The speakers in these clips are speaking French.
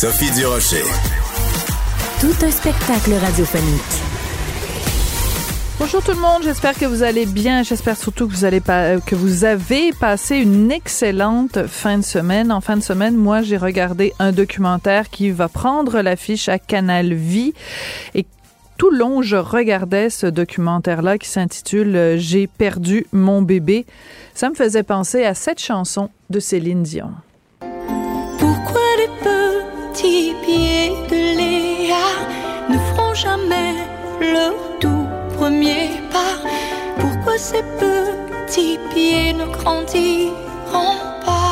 Sophie Durocher. Tout un spectacle radiophonique. Bonjour tout le monde, j'espère que vous allez bien. J'espère surtout que vous allez pas, que vous avez passé une excellente fin de semaine. En fin de semaine, moi, j'ai regardé un documentaire qui va prendre l'affiche à Canal Vie et tout le long, je regardais ce documentaire-là qui s'intitule J'ai perdu mon bébé. Ça me faisait penser à cette chanson de Céline Dion. Petits pieds de Léa ne feront jamais leur tout premier pas. Pourquoi ces petits pieds ne grandiront pas?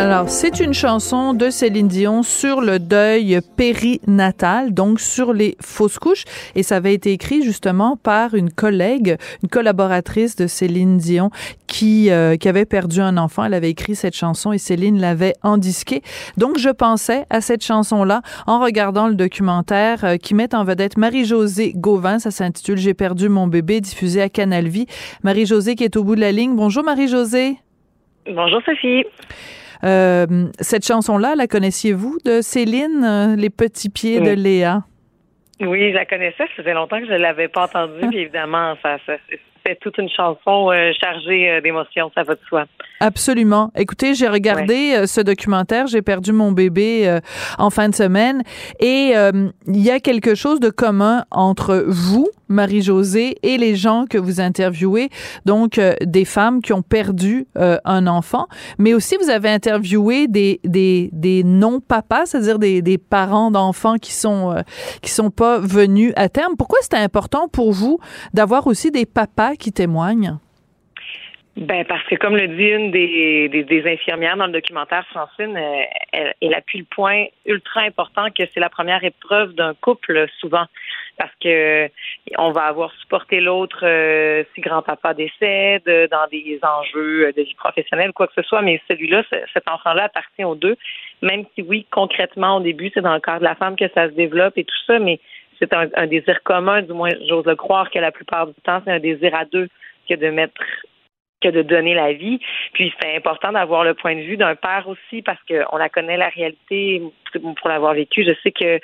Alors, c'est une chanson de Céline Dion sur le deuil périnatal, donc sur les fausses couches, et ça avait été écrit justement par une collègue, une collaboratrice de Céline Dion qui euh, qui avait perdu un enfant. Elle avait écrit cette chanson et Céline l'avait endisquée. Donc, je pensais à cette chanson-là en regardant le documentaire euh, qui met en vedette Marie-Josée Gauvin. Ça s'intitule J'ai perdu mon bébé, diffusé à Canal Vie. Marie-Josée qui est au bout de la ligne. Bonjour Marie-Josée. Bonjour Sophie. Euh, cette chanson-là, la connaissiez-vous de Céline, euh, Les petits pieds de. Léa? Oui, je la connaissais. Ça faisait longtemps que je ne l'avais pas entendue. Puis évidemment, ça, ça c'est toute une chanson euh, chargée d'émotions, ça va de soi. Absolument. Écoutez, j'ai regardé euh, ce documentaire, j'ai perdu mon bébé euh, en fin de semaine et euh, il y a quelque chose de commun entre vous, Marie-Josée, et les gens que vous interviewez, donc euh, des femmes qui ont perdu euh, un enfant, mais aussi vous avez interviewé des, des, des non-papas, c'est-à-dire des, des parents d'enfants qui sont euh, qui sont pas venus à terme. Pourquoi c'était important pour vous d'avoir aussi des papas qui témoignent? Ben parce que comme le dit une des, des, des infirmières dans le documentaire, Francine, euh, elle, elle appuie le point ultra important que c'est la première épreuve d'un couple souvent. Parce que on va avoir supporté l'autre euh, si grand-papa décède, euh, dans des enjeux de vie professionnelle, quoi que ce soit, mais celui-là, ce- cet enfant-là appartient aux deux. Même si oui, concrètement, au début, c'est dans le corps de la femme que ça se développe et tout ça, mais c'est un, un désir commun, du moins j'ose le croire que la plupart du temps, c'est un désir à deux que de mettre que de donner la vie. Puis c'est important d'avoir le point de vue d'un père aussi parce qu'on la connaît la réalité pour l'avoir vécu. Je sais que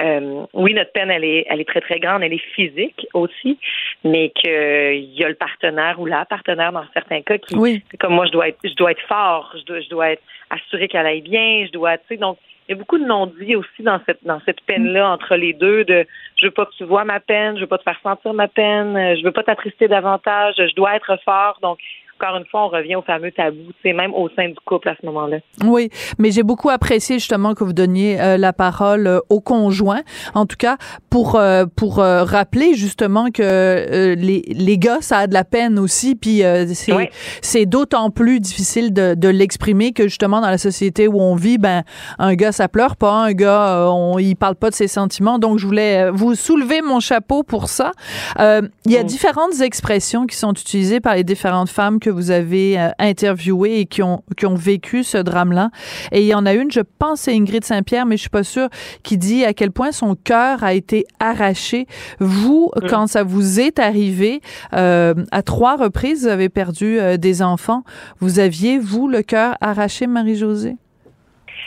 euh, oui, notre peine, elle est, elle est très, très grande, elle est physique aussi, mais qu'il y a le partenaire ou la partenaire dans certains cas qui, Oui. comme moi, je dois être, je dois être fort, je dois, je dois être assuré qu'elle aille bien, je dois, tu sais, donc il y a beaucoup de non-dits aussi dans cette dans cette peine-là entre les deux de je veux pas que tu vois ma peine, je veux pas te faire sentir ma peine, euh, je veux pas t'attrister davantage, je dois être fort. Donc encore une fois, on revient au fameux tabou, sais, même au sein du couple à ce moment-là. Oui, mais j'ai beaucoup apprécié justement que vous donniez euh, la parole euh, au conjoint, en tout cas pour euh, pour euh, rappeler justement que euh, les les gars ça a de la peine aussi, puis euh, c'est c'est d'autant plus difficile de, de l'exprimer que justement dans la société où on vit, ben un gars ça pleure pas, un gars on il parle pas de ses sentiments, donc je voulais vous soulever mon chapeau pour ça. Euh, il y a différentes expressions qui sont utilisées par les différentes femmes que vous avez euh, interviewées et qui ont qui ont vécu ce drame-là. Et il y en a une, je pense, c'est Ingrid Saint-Pierre, mais je suis pas sûre, qui dit à quel point son cœur a été arraché. Vous, Mm. quand ça vous est arrivé, euh, à trois reprises, vous avez perdu euh, des enfants. Vous aviez, vous, le cœur arraché, Marie-Josée?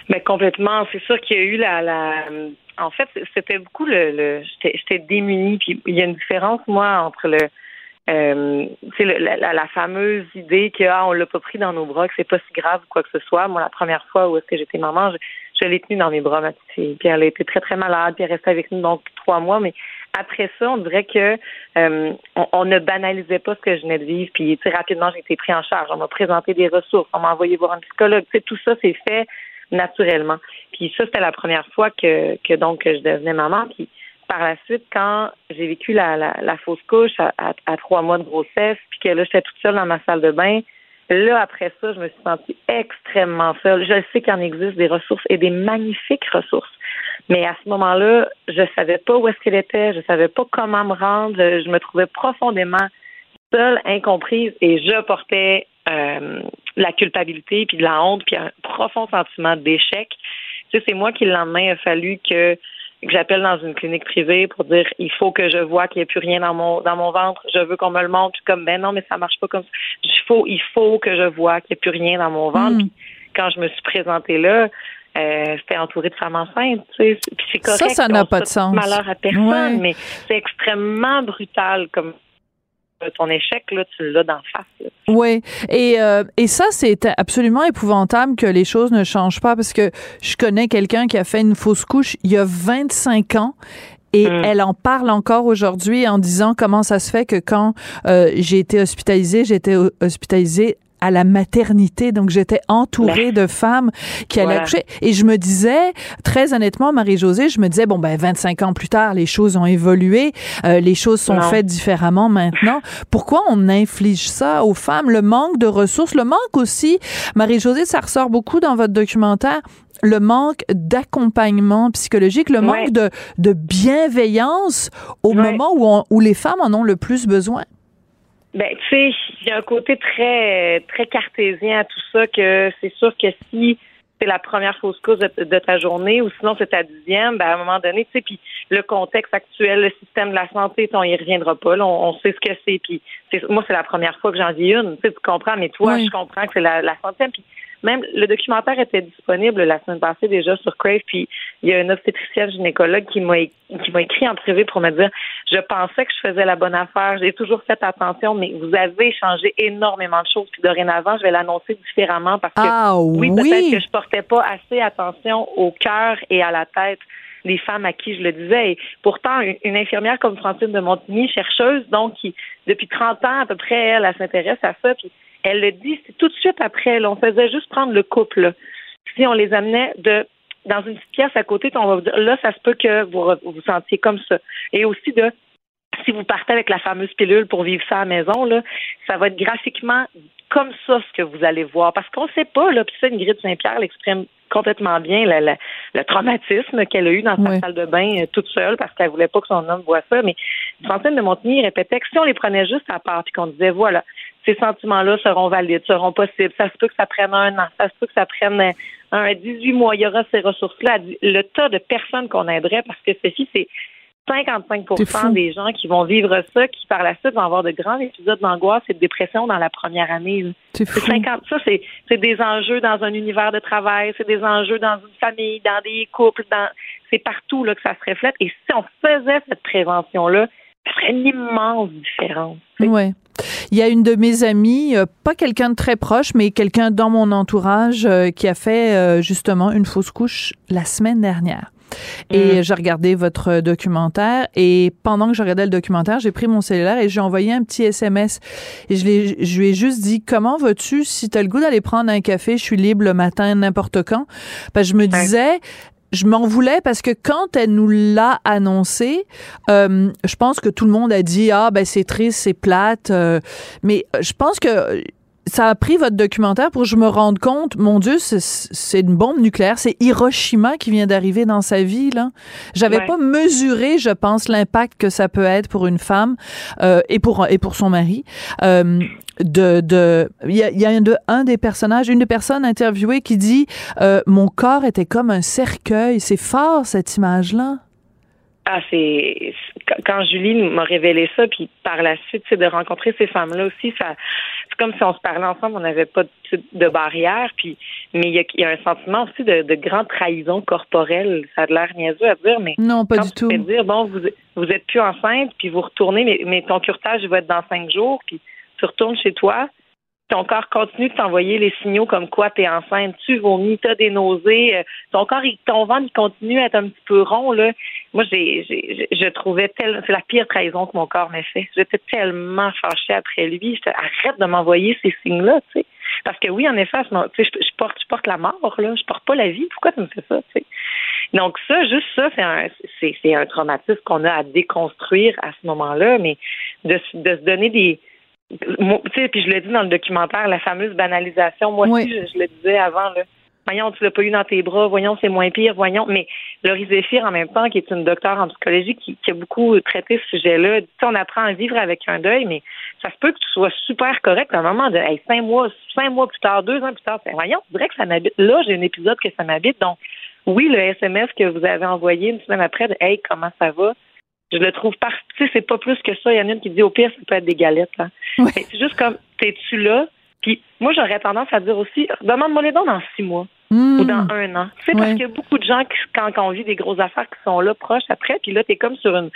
Mais complètement, c'est sûr qu'il y a eu la, la en fait, c'était beaucoup le, le j'étais j'étais démunie puis il y a une différence moi entre le euh, le- la, la, fameuse idée que ah, on l'a pas pris dans nos bras, que c'est pas si grave ou quoi que ce soit. Moi, la première fois où est-ce que j'étais maman, je, je l'ai tenue dans mes bras, ma petite fille. Puis elle a été très, très malade, puis elle restait avec nous donc trois mois. Mais après ça, on dirait que euh, on, on ne banalisait pas ce que je venais de vivre. Puis tu sais, rapidement, j'ai été pris en charge. On m'a présenté des ressources, on m'a envoyé voir un psychologue. Tu sais, tout ça, c'est fait naturellement. Puis ça, c'était la première fois que, que donc que je devenais maman. Par la suite, quand j'ai vécu la, la, la fausse couche à, à, trois mois de grossesse, puis que là, j'étais toute seule dans ma salle de bain, Là, après ça, je me suis sentie extrêmement seule. Je sais qu'il en existe des ressources et des magnifiques ressources. Mais à ce moment-là, je savais pas où est-ce qu'elle était, je savais pas comment me rendre, je me trouvais profondément seule, incomprise et je portais euh, la culpabilité puis de la honte puis un profond sentiment d'échec. Tu sais, c'est moi qui le lendemain a fallu que que j'appelle dans une clinique privée pour dire il faut que je vois qu'il n'y ait plus rien dans mon dans mon ventre, je veux qu'on me le montre, puis comme ben non mais ça marche pas comme ça. Il faut il faut que je vois qu'il n'y ait plus rien dans mon ventre. Hmm. quand je me suis présentée là, euh, c'était entouré de femmes enceintes, tu sais. Puis c'est correct. Ça, ça n'a pas de sens. Malheur à personne, mais c'est extrêmement brutal comme ton échec, là, tu l'as d'en face. Oui. Et, euh, et ça, c'est absolument épouvantable que les choses ne changent pas parce que je connais quelqu'un qui a fait une fausse couche il y a 25 ans et hmm. elle en parle encore aujourd'hui en disant comment ça se fait que quand euh, j'ai été hospitalisée, j'ai été hospitalisée à la maternité. Donc, j'étais entourée de femmes qui allaient accoucher. Et je me disais, très honnêtement, Marie-Josée, je me disais, bon, ben, 25 ans plus tard, les choses ont évolué, euh, les choses sont faites différemment maintenant. Pourquoi on inflige ça aux femmes? Le manque de ressources, le manque aussi, Marie-Josée, ça ressort beaucoup dans votre documentaire, le manque d'accompagnement psychologique, le manque de, de bienveillance au moment où, où les femmes en ont le plus besoin. Ben, tu sais, il y a un côté très très cartésien à tout ça que c'est sûr que si c'est la première fausse cause de, ta journée ou sinon c'est ta dixième, ben à un moment donné, tu sais, puis le contexte actuel, le système de la santé, on y reviendra pas. Là, on, sait ce que c'est. Puis moi, c'est la première fois que j'en vis une. Tu sais, tu comprends, mais toi, je comprends que c'est la, la centième. Puis même le documentaire était disponible la semaine passée déjà sur Crave, puis il y a une obstétricienne gynécologue qui m'a qui m'a écrit en privé pour me dire je pensais que je faisais la bonne affaire, j'ai toujours fait attention, mais vous avez changé énormément de choses, puis dorénavant je vais l'annoncer différemment parce que ah oui, peut-être que je portais pas assez attention au cœur et à la tête les femmes à qui je le disais. Et pourtant, une infirmière comme Francine de Montigny, chercheuse, donc, qui, depuis 30 ans à peu près, elle, elle s'intéresse à ça, puis elle le dit, tout de suite après. on faisait juste prendre le couple. Si on les amenait de dans une petite pièce à côté, on va vous dire là, ça se peut que vous vous sentiez comme ça. Et aussi de si vous partez avec la fameuse pilule pour vivre ça à la maison, là, ça va être graphiquement comme ça ce que vous allez voir. Parce qu'on ne sait pas, là, puis ça, Ingrid Saint-Pierre l'exprime complètement bien, le traumatisme qu'elle a eu dans sa salle de bain euh, toute seule parce qu'elle voulait pas que son homme voit ça. Mais Francine de Montigny répétait que si on les prenait juste à part puis qu'on disait, voilà, ces sentiments-là seront valides, seront possibles. Ça se peut que ça prenne un an, ça se peut que ça prenne un 18 mois. Il y aura ces ressources-là. Le tas de personnes qu'on aiderait, parce que ceci, c'est 55% des gens qui vont vivre ça, qui par la suite vont avoir de grands épisodes d'angoisse et de dépression dans la première année. C'est 50, ça, c'est des enjeux dans un univers de travail, c'est des enjeux dans une famille, dans des couples, dans c'est partout là, que ça se reflète. Et si on faisait cette prévention-là, ça ferait une immense différence. Oui. Il y a une de mes amies, euh, pas quelqu'un de très proche, mais quelqu'un dans mon entourage euh, qui a fait euh, justement une fausse couche la semaine dernière. Et mm. j'ai regardé votre documentaire et pendant que je regardais le documentaire, j'ai pris mon cellulaire et j'ai envoyé un petit SMS. Et je, je lui ai juste dit, comment vas-tu? Si tu as le goût d'aller prendre un café, je suis libre le matin, n'importe quand. Parce que je me disais, je m'en voulais parce que quand elle nous l'a annoncé, euh, je pense que tout le monde a dit ah ben c'est triste, c'est plate, euh, mais je pense que ça a pris votre documentaire pour que je me rende compte, mon Dieu, c'est une bombe nucléaire, c'est Hiroshima qui vient d'arriver dans sa vie là. J'avais pas mesuré, je pense, l'impact que ça peut être pour une femme euh, et pour et pour son mari. Euh, de de il y a, y a un, de, un des personnages, une des personnes interviewées qui dit euh, mon corps était comme un cercueil. C'est fort cette image là. Ah, c'est quand Julie m'a révélé ça, puis par la suite, c'est de rencontrer ces femmes-là aussi. Ça, c'est comme si on se parlait ensemble, on n'avait pas de, de barrière. Puis, mais il y, a, un sentiment aussi de, de, grande trahison corporelle. Ça a l'air niaiseux à dire, mais non, pas du tu tout. dire bon, vous vous êtes plus enceinte, puis vous retournez, mais, mais ton curtage va être dans cinq jours, puis tu retournes chez toi ton corps continue de t'envoyer les signaux comme quoi tu es enceinte, tu vomis, tu as des nausées, euh, ton corps, ton ventre, continue à être un petit peu rond. Là. Moi, j'ai, j'ai, je trouvais tel, c'est la pire trahison que mon corps m'ait fait. J'étais tellement fâchée après lui. J'étais, arrête de m'envoyer ces signes-là, tu sais. Parce que oui, en effet, je, je, porte, je porte la mort, là. Je porte pas la vie. Pourquoi tu me fais ça, tu sais? Donc ça, juste ça, c'est un, c'est, c'est un traumatisme qu'on a à déconstruire à ce moment-là, mais de, de se donner des, tu sais, puis je le dis dans le documentaire, la fameuse banalisation. Moi aussi, je, le disais avant, là. Voyons, tu l'as pas eu dans tes bras. Voyons, c'est moins pire. Voyons. Mais Laurie Zéphir, en même temps, qui est une docteure en psychologie qui, a beaucoup traité ce sujet-là, on apprend à vivre avec un deuil, mais ça se peut que tu sois super correct à un moment de hey, cinq mois, cinq mois plus tard, deux ans plus tard. Voyons, je dirais que ça m'habite. Là, j'ai un épisode que ça m'habite. Donc, oui, le SMS que vous avez envoyé une semaine après de Hey, comment ça va? Je le trouve sais, c'est pas plus que ça. Il y en a une qui dit au pire, ça peut être des galettes. Hein. C'est juste comme, t'es-tu là? Puis moi, j'aurais tendance à dire aussi, demande-moi les dons dans six mois ou dans hmm. un an. Tu sais, parce qu'il y a beaucoup de gens qui, quand, on vit des grosses affaires qui sont là, proches après, puis là, t'es comme sur une,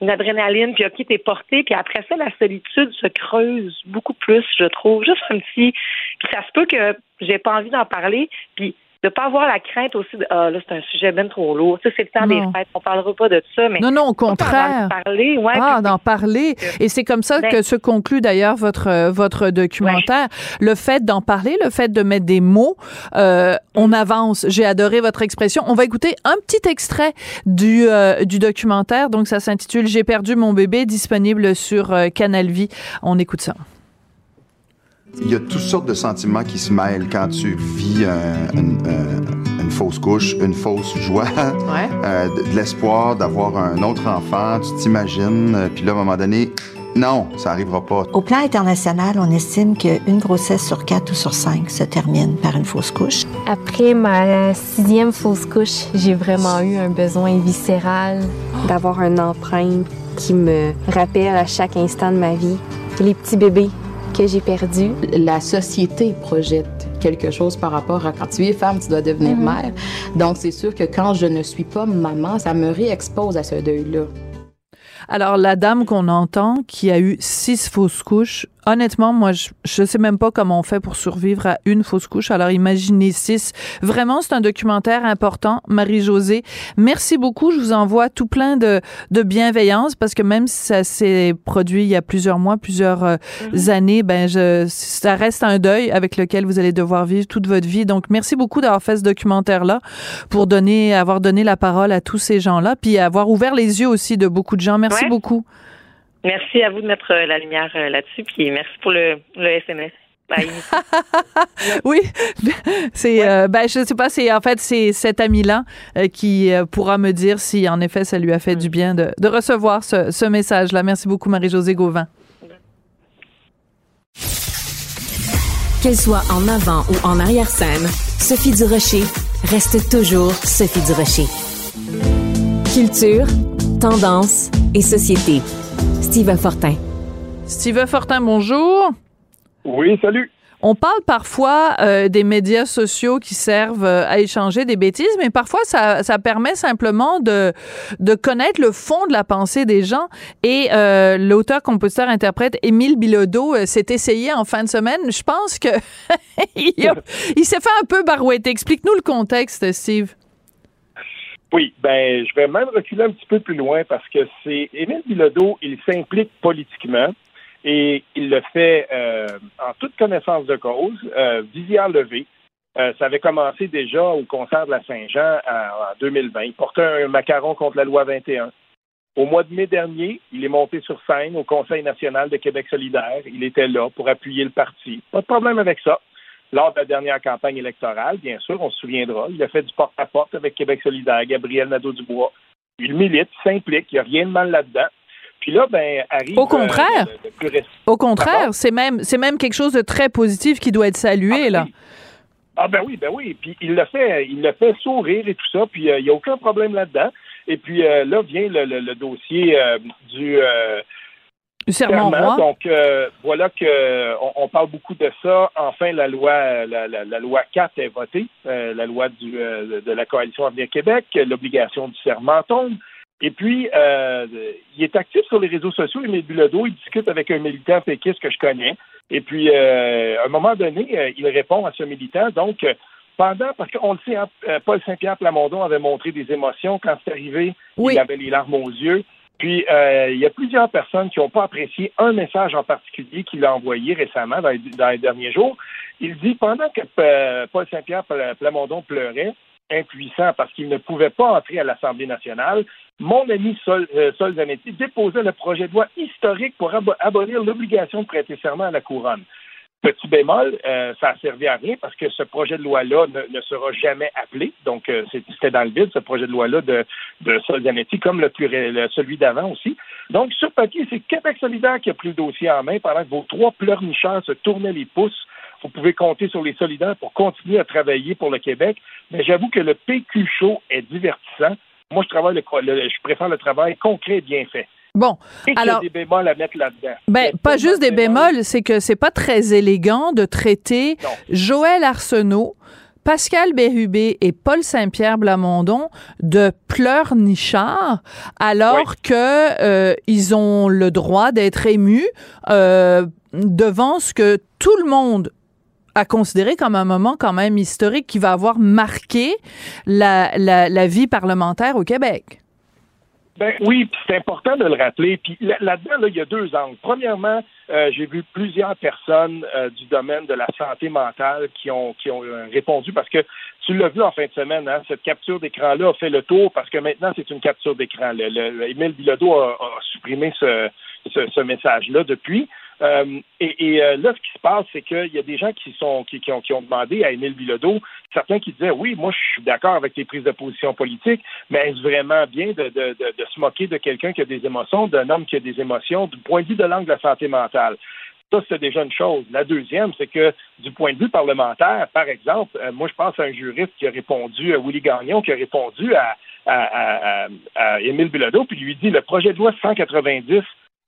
une adrénaline, puis OK, t'es porté, puis après ça, la solitude se creuse beaucoup plus, je trouve. Juste un petit... Puis ça se peut que j'ai pas envie d'en parler, puis de pas avoir la crainte aussi de ah là c'est un sujet bien trop lourd. Sais, c'est le temps des fêtes, on parlera pas de ça, mais non non au contraire. D'en parler, ouais, ah d'en parler. Et c'est comme ça ben que se conclut d'ailleurs votre euh, votre documentaire. Le fait d'en parler, le fait de mettre des mots, euh, on avance. J'ai adoré votre expression. On va écouter un petit extrait du euh, du documentaire. Donc ça s'intitule J'ai perdu mon bébé, disponible sur euh, Canal Vie. On écoute ça. Il y a toutes sortes de sentiments qui se mêlent quand tu vis une fausse couche, une fausse joie, euh, de, l'espoir d'avoir un autre enfant, tu t'imagines, euh, puis là, à un moment donné, non, ça n'arrivera pas. Au plan international, on estime qu'une grossesse sur quatre ou sur cinq se termine par une fausse couche. Après ma sixième fausse couche, j'ai vraiment eu un besoin viscéral d'avoir un empreinte qui me rappelle à chaque instant de ma vie les petits bébés que j'ai perdu. La société projette quelque chose par rapport à quand tu es femme, tu dois devenir mhm. mère. Donc, c'est sûr que quand je ne suis pas maman, ça me réexpose à ce deuil-là. Alors, la dame qu'on entend, qui a eu six fausses couches, honnêtement, moi, je, je sais même pas comment on fait pour survivre à une fausse couche. Alors, imaginez six. Vraiment, c'est un documentaire important. Marie-Josée, merci beaucoup. Je vous envoie tout plein de, de bienveillance parce que même si ça s'est produit il y a plusieurs mois, plusieurs euh, mhm. années, ben, je, ça reste un deuil avec lequel vous allez devoir vivre toute votre vie. Donc, merci beaucoup d'avoir fait ce documentaire-là pour donner, avoir donné la parole à tous ces gens-là, puis avoir ouvert les yeux aussi de beaucoup de gens. Merci beaucoup. Merci à vous de mettre euh, la lumière euh, là-dessus, puis merci pour le, le SMS. oui, c'est euh, ben je sais pas, c'est en fait c'est cet ami-là qui pourra me dire si en effet ça lui a fait du bien de, de recevoir ce, ce message-là. Merci beaucoup Marie-Josée Gauvin. Qu'elle soit en avant ou en arrière-scène, Sophie Durocher reste toujours Sophie Durocher. Culture, tendance et société. Steve Fortin. Steve Fortin, bonjour. Oui, salut. On parle parfois euh, des médias sociaux qui servent euh, à échanger des bêtises, mais parfois ça, ça permet simplement de, de connaître le fond de la pensée des gens. Et euh, l'auteur, compositeur, interprète Émile Bilodeau s'est essayé en fin de semaine. Je pense que il, il s'est fait un peu barouetter. Explique-nous le contexte, Steve. Oui, ben je vais même reculer un petit peu plus loin parce que c'est Émile Bilodeau, il s'implique politiquement et il le fait euh, en toute connaissance de cause, euh, visière levée. Euh, ça avait commencé déjà au concert de la Saint-Jean en 2020. Il portait un macaron contre la loi 21. Au mois de mai dernier, il est monté sur scène au Conseil national de Québec solidaire. Il était là pour appuyer le parti. Pas de problème avec ça lors de la dernière campagne électorale, bien sûr, on se souviendra, il a fait du porte-à-porte avec Québec solidaire, Gabriel Nadeau-Dubois. Il milite, s'implique, il n'y a rien de mal là-dedans. Puis là, ben, arrive. Au contraire. Euh, Au contraire, c'est même, c'est même quelque chose de très positif qui doit être salué, ah, là. Ah, ben oui, ben oui. Puis il le fait, il le fait sourire et tout ça. Puis euh, il n'y a aucun problème là-dedans. Et puis euh, là vient le, dossier du serment Donc euh, voilà que on, parle beaucoup de ça. Enfin, la loi la, la, loi 4 est votée, euh, la loi du, euh, de la coalition Avenir Québec, l'obligation du serment tombe. Et puis, il est actif sur les réseaux sociaux, Émile Bilodeau, il discute avec un militant péquiste que je connais. Et puis, à un moment donné, il répond à ce militant. Donc, pendant, parce qu'on le sait, hein, Paul Saint-Pierre Plamondon avait montré des émotions quand c'est arrivé. Il avait les larmes aux yeux. Puis, euh, il y a plusieurs personnes qui n'ont pas apprécié un message en particulier qu'il a envoyé récemment, dans les, derniers jours. Il dit, pendant que euh, Paul Saint-Pierre Plamondon pleurait, impuissant parce qu'il ne pouvait pas entrer à l'Assemblée nationale, mon ami Sol, euh, Sol Zanetti déposait le projet de loi historique pour abolir l'obligation de prêter serment à la couronne. Petit bémol, euh, ça a servi à rien parce que ce projet de loi-là ne, sera jamais appelé. Donc, euh, c'était dans le vide, ce projet de loi-là de, de Zanetti, comme le plus, celui d'avant aussi. Donc, sur papier, c'est Québec solidaire qui a pris le dossier en main pendant que vos trois pleurnicheurs se tournaient les pouces. Vous pouvez compter sur les solidaires pour continuer à travailler pour le Québec. Mais j'avoue que le PQ chaud est divertissant. Moi, je travaille le, je préfère le travail concret et bien fait. Bon, et alors, y a des bémols à mettre là-dedans. Ben, pas juste des bémols, c'est que c'est pas très élégant de traiter Joël Arsenault, Pascal Bérubé et Paul Saint-Pierre Blamondon de pleurnichards alors que euh, ils ont le droit d'être émus euh, devant ce que tout le monde a considéré comme un moment quand même historique qui va avoir marqué la, la, la vie parlementaire au Québec. Ben oui, c'est important de le rappeler. Puis là-dedans, là, il y a deux angles. Premièrement, euh, j'ai vu plusieurs personnes euh, du domaine de la santé mentale qui ont qui ont euh, répondu parce que tu l'as vu en fin de semaine, hein, cette capture d'écran-là a fait le tour parce que maintenant c'est une capture d'écran. Le, le, Émile Bilodeau a, a supprimé ce, ce, ce message-là depuis. Euh, et, euh, là, ce qui se passe, c'est qu'il y a des gens qui sont qui, ont, qui ont demandé à Émile Bilodeau, certains qui disaient oui, moi je suis d'accord avec les prises de position politiques, mais est-ce vraiment bien de, de, se moquer de quelqu'un qui a des émotions, d'un homme qui a des émotions, du point de vue de l'angle de la santé mentale? Ça, c'est déjà une chose. La deuxième, c'est que du point de vue parlementaire, par exemple, euh, moi, je pense à un juriste qui a répondu, à Willy Gagnon, qui a répondu à, à Émile Bilodeau, puis lui dit le projet de loi 190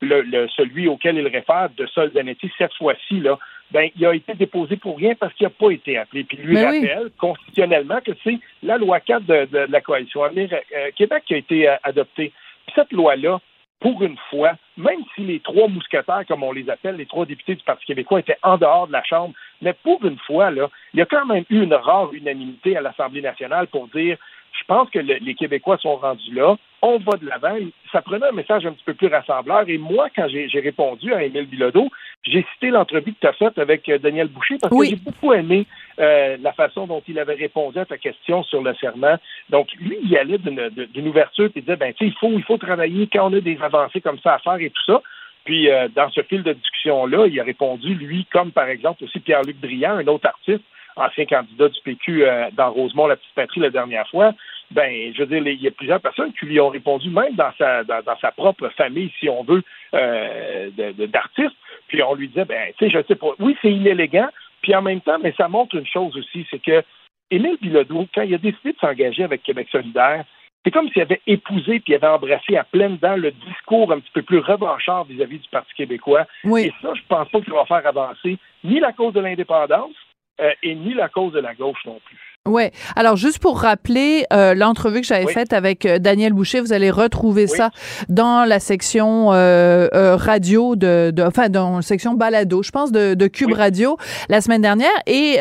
le, celui auquel il réfère de Sol Zanetti, cette fois-ci, là, ben, il a été déposé pour rien parce qu'il n'a pas été appelé. Puis lui rappelle constitutionnellement que c'est la loi 4 de, la coalition Avenir euh, Québec qui a été euh, adoptée. Puis cette loi-là, pour une fois, même si les trois mousquetaires, comme on les appelle, les trois députés du Parti québécois étaient en dehors de la Chambre, mais pour une fois, là, il y a quand même eu une rare unanimité à l'Assemblée nationale pour dire je pense que les Québécois sont rendus là. On va de l'avant. Ça prenait un message un petit peu plus rassembleur. Et moi, quand j'ai répondu à Émile Bilodeau, j'ai cité l'entrevue que tu as faite avec euh, Daniel Boucher parce que j'ai beaucoup aimé euh, la façon dont il avait répondu à ta question sur le serment. Donc, lui, il allait d'une ouverture et il disait, ben, tu sais, il faut, il faut travailler quand on a des avancées comme ça à faire et tout ça. Puis, euh, dans ce fil de discussion-là, il a répondu, lui, comme par exemple aussi Pierre-Luc Briand, un autre artiste, ancien candidat du PQ euh, dans Rosemont, la petite patrie la dernière fois, ben, je veux dire, il y a plusieurs personnes qui lui ont répondu, même dans sa dans, sa propre famille, si on veut, euh, d'artistes. Puis on lui disait, ben, tu sais, je sais pas, oui, c'est inélégant. Puis en même temps, mais ça montre une chose aussi, c'est que Émile Bilodeau, quand il a décidé de s'engager avec Québec solidaire, c'est comme s'il avait épousé puis il avait embrassé à pleine dents le discours un petit peu plus revanchard vis-à-vis du Parti québécois. Et ça, je pense pas qu'il va faire avancer ni la cause de l'indépendance, euh, et ni la cause de la gauche non plus. Ouais. Alors juste pour rappeler euh, l'entrevue que j'avais faite avec euh, Daniel Boucher, vous allez retrouver ça dans la section euh, euh, radio de, de, enfin dans la section balado, je pense de, de Cube Radio la semaine dernière. Et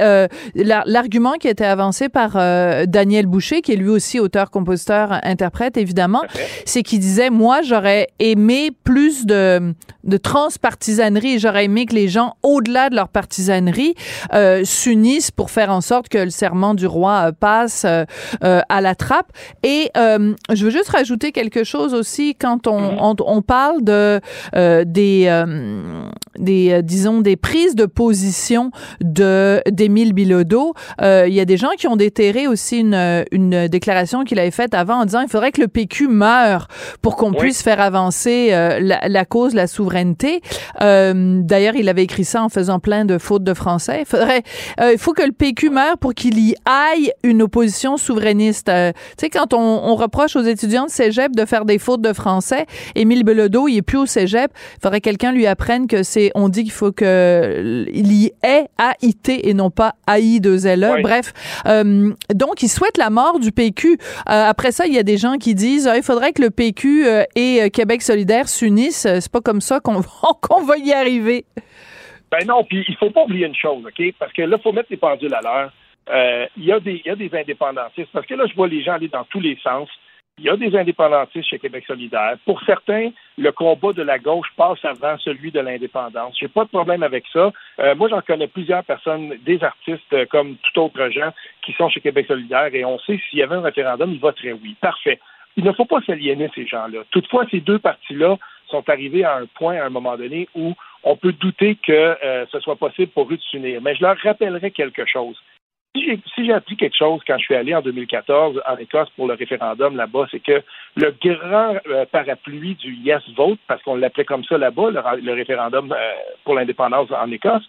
l'argument qui était avancé par Daniel Boucher, qui est lui aussi auteur, compositeur, interprète évidemment, c'est qu'il disait moi j'aurais aimé plus de de transpartisanerie. J'aurais aimé que les gens au-delà de leur partisanerie s'unissent pour faire en sorte que le serment du roi euh, passe euh, euh, à la trappe. Et je veux juste rajouter quelque chose aussi quand on, mhm. on, parle de des des disons des prises de position de d'Émile Bilodeau. Il y a des gens qui ont déterré aussi une, une déclaration qu'il avait faite avant en disant il faudrait que le PQ meure pour qu'on puisse faire avancer la, la, cause, la souveraineté. D'ailleurs, il avait écrit ça en faisant plein de fautes de français. Il faudrait, il faut que le PQ meure pour qu'il y une opposition souverainiste. Euh, tu sais, quand on, reproche aux étudiants de cégep de faire des fautes de français, Émile Belodeau, il est plus au cégep. Il faudrait que quelqu'un lui apprenne que c'est, on dit qu'il faut que il y ait AIT et non pas AI de ZLE. Bref. Euh, donc, il souhaite la mort du PQ. Euh, après ça, il y a des gens qui disent, ah, il faudrait que le PQ et Québec solidaire s'unissent. C'est pas comme ça qu'on qu'on va y arriver. Ben non, puis il faut pas oublier une chose, OK? Parce que là, il faut mettre les pendules à l'heure. Euh, il y, a des, des indépendantistes, parce que là, je vois les gens aller dans tous les sens. Il y a des indépendantistes chez Québec solidaire. Pour certains, le combat de la gauche passe avant celui de l'indépendance. J'ai pas de problème avec ça. Euh, moi, j'en connais plusieurs personnes, des artistes euh, comme tout autre gens, qui sont chez Québec solidaire et on sait s'il y avait un référendum, ils voteraient oui. Parfait. Il ne faut pas s'aliéner ces gens-là. Toutefois, ces deux partis-là sont arrivés à un point, à un moment donné, où on peut douter que ce soit possible pour eux de s'unir. Mais je leur rappellerai quelque chose si j'ai appris quelque chose quand je suis allé en 2014 en Écosse pour le référendum là-bas, c'est que le grand euh, parapluie du Yes Vote, parce qu'on l'appelait comme ça là-bas, le, référendum euh, pour l'indépendance en Écosse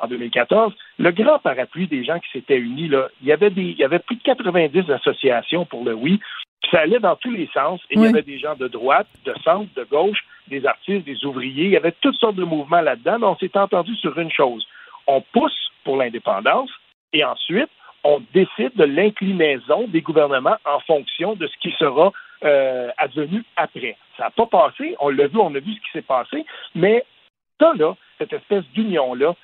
en 2014, le grand parapluie des gens qui s'étaient unis, là, il y avait des, il y avait plus de 90 associations pour le oui. Ça allait dans tous les sens. Et Il y avait des gens de droite, de centre, de gauche, des artistes, des ouvriers. Il y avait toutes sortes de mouvements là-dedans. Mais on s'est entendu sur une chose. On pousse pour l'indépendance, et ensuite, on décide de l'inclinaison des gouvernements en fonction de ce qui sera euh, advenu après. Ça n'a pas passé, on l'a vu, on a vu ce qui s'est passé, mais ça, là, cette espèce d'union-là,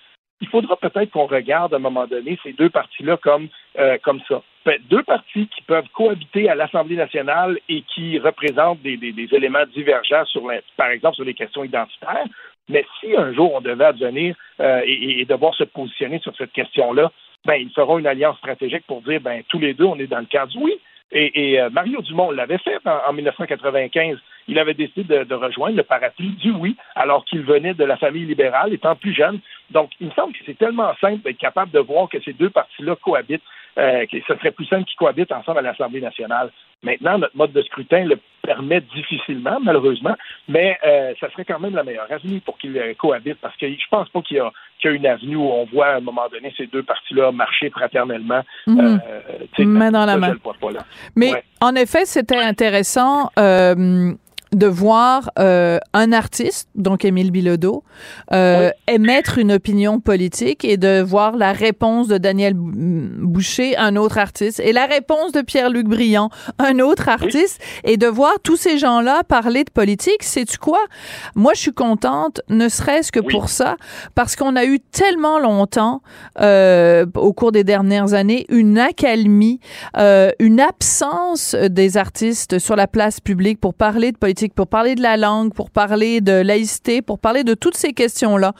il faudra peut-être qu'on regarde à un moment donné ces deux partis-là comme, euh, comme ça. Deux partis qui peuvent cohabiter à l'Assemblée nationale et qui représentent des, éléments divergents, sur par exemple, sur les questions identitaires. Mais si un jour on devait advenir euh, et, devoir se positionner sur cette question-là, ben, ils feront une alliance stratégique pour dire, ben, tous les deux, on est dans le cadre oui. Et, euh, Mario Dumont l'avait fait en, 1995. Il avait décidé de, rejoindre le parapluie du oui, alors qu'il venait de la famille libérale, étant plus jeune. Donc, il me semble que c'est tellement simple d'être capable de voir que ces deux partis-là cohabitent, euh, que ce serait plus simple qu'ils cohabitent ensemble à l'Assemblée nationale. Maintenant, notre mode de scrutin le permet difficilement, malheureusement, mais euh, ça serait quand même la meilleure avenue pour qu'ils euh, cohabitent, parce que je pense pas qu'il y, a une avenue où on voit à un moment donné ces deux partis-là marcher fraternellement. Mhm. Euh, main dans la main. Mais en effet, c'était intéressant de voir euh, un artiste, donc Émile Bilodeau, euh, émettre une opinion politique et de voir la réponse de Daniel Boucher, un autre artiste, et la réponse de Pierre-Luc Briand, un autre artiste, et de voir tous ces gens-là parler de politique. Sais-tu quoi? Moi, je suis contente, ne serait-ce que pour ça, parce qu'on a eu tellement longtemps, euh, au cours des dernières années, une accalmie, euh, une absence des artistes sur la place publique pour parler de politique pour parler de la langue, pour parler de laïcité, pour parler de toutes ces questions-là.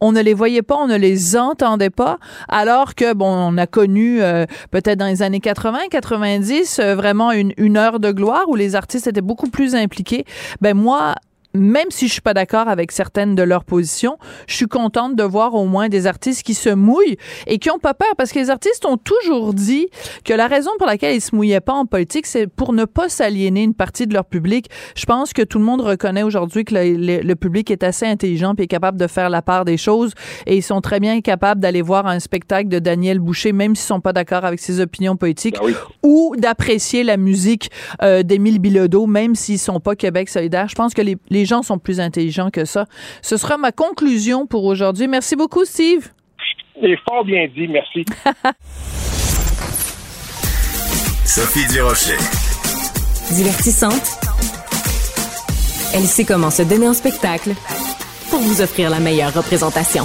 On ne les voyait pas, on ne les entendait pas, alors que, bon, on a connu euh, peut-être dans les années 80, 90, euh, vraiment une, une heure de gloire où les artistes étaient beaucoup plus impliqués. Ben moi, même si je suis pas d'accord avec certaines de leurs positions, je suis contente de voir au moins des artistes qui se mouillent et qui ont pas peur parce que les artistes ont toujours dit que la raison pour laquelle ils se mouillaient pas en politique, c'est pour ne pas s'aliéner une partie de leur public. Je pense que tout le monde reconnaît aujourd'hui que le, public est assez intelligent et est capable de faire la part des choses et ils sont très bien capables d'aller voir un spectacle de Daniel Boucher même s'ils sont pas d'accord avec ses opinions politiques ben ou d'apprécier la musique euh, d'Émile Bilodeau même s'ils sont pas Québec solidaire. Je pense que les les gens sont plus intelligents que ça. Ce sera ma conclusion pour aujourd'hui. Merci beaucoup, Steve. Et fort bien dit, merci. Sophie Durocher. Divertissante. Elle sait comment se donner en spectacle pour vous offrir la meilleure représentation.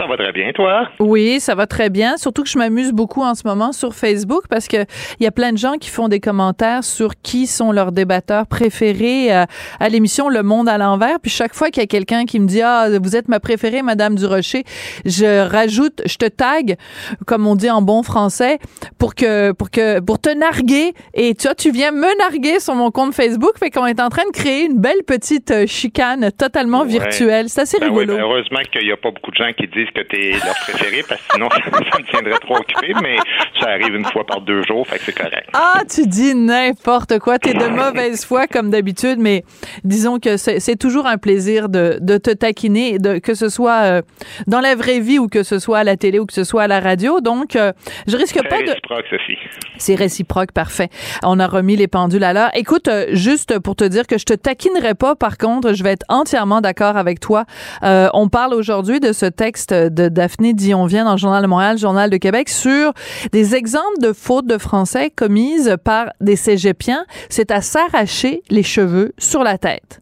Ça va très bien, toi? Oui, ça va très bien. Surtout que je m'amuse beaucoup en ce moment sur Facebook parce que il y a plein de gens qui font des commentaires sur qui sont leurs débatteurs préférés euh, à, l'émission Le Monde à l'envers. Puis chaque fois qu'il y a quelqu'un qui me dit ah vous êtes ma préférée, Madame Durocher, je rajoute, je te tag, comme on dit en bon français, pour que pour que pour te narguer. Et tu vois, tu viens me narguer sur mon compte Facebook. Fait qu'on est en train de créer une belle petite euh, chicane totalement virtuelle. C'est assez ben rigolo. Oui, heureusement qu'il n'y a pas beaucoup de gens qui disent dise que tu es leur préféré, parce que sinon, ça, me tiendrait trop occupé, mais ça arrive une fois par deux jours, fait que c'est correct. Ah, tu dis n'importe quoi. Tu es de mauvaise foi, comme d'habitude, mais disons que c'est toujours un plaisir de, de te taquiner, de, que ce soit euh, dans la vraie vie ou que ce soit à la télé ou que ce soit à la radio. Donc, euh, je risque pas de... C'est réciproque, Sophie. C'est réciproque, parfait. On a remis les pendules à l'heure. Écoute, euh, juste pour te dire que je te taquinerai pas, par contre, je vais être entièrement d'accord avec toi. on parle aujourd'hui de ce texte de Daphné Dion-Vient dans le Journal de Montréal, Journal de Québec, sur des exemples de fautes de français commises par des cégepiens. C'est à s'arracher les cheveux sur la tête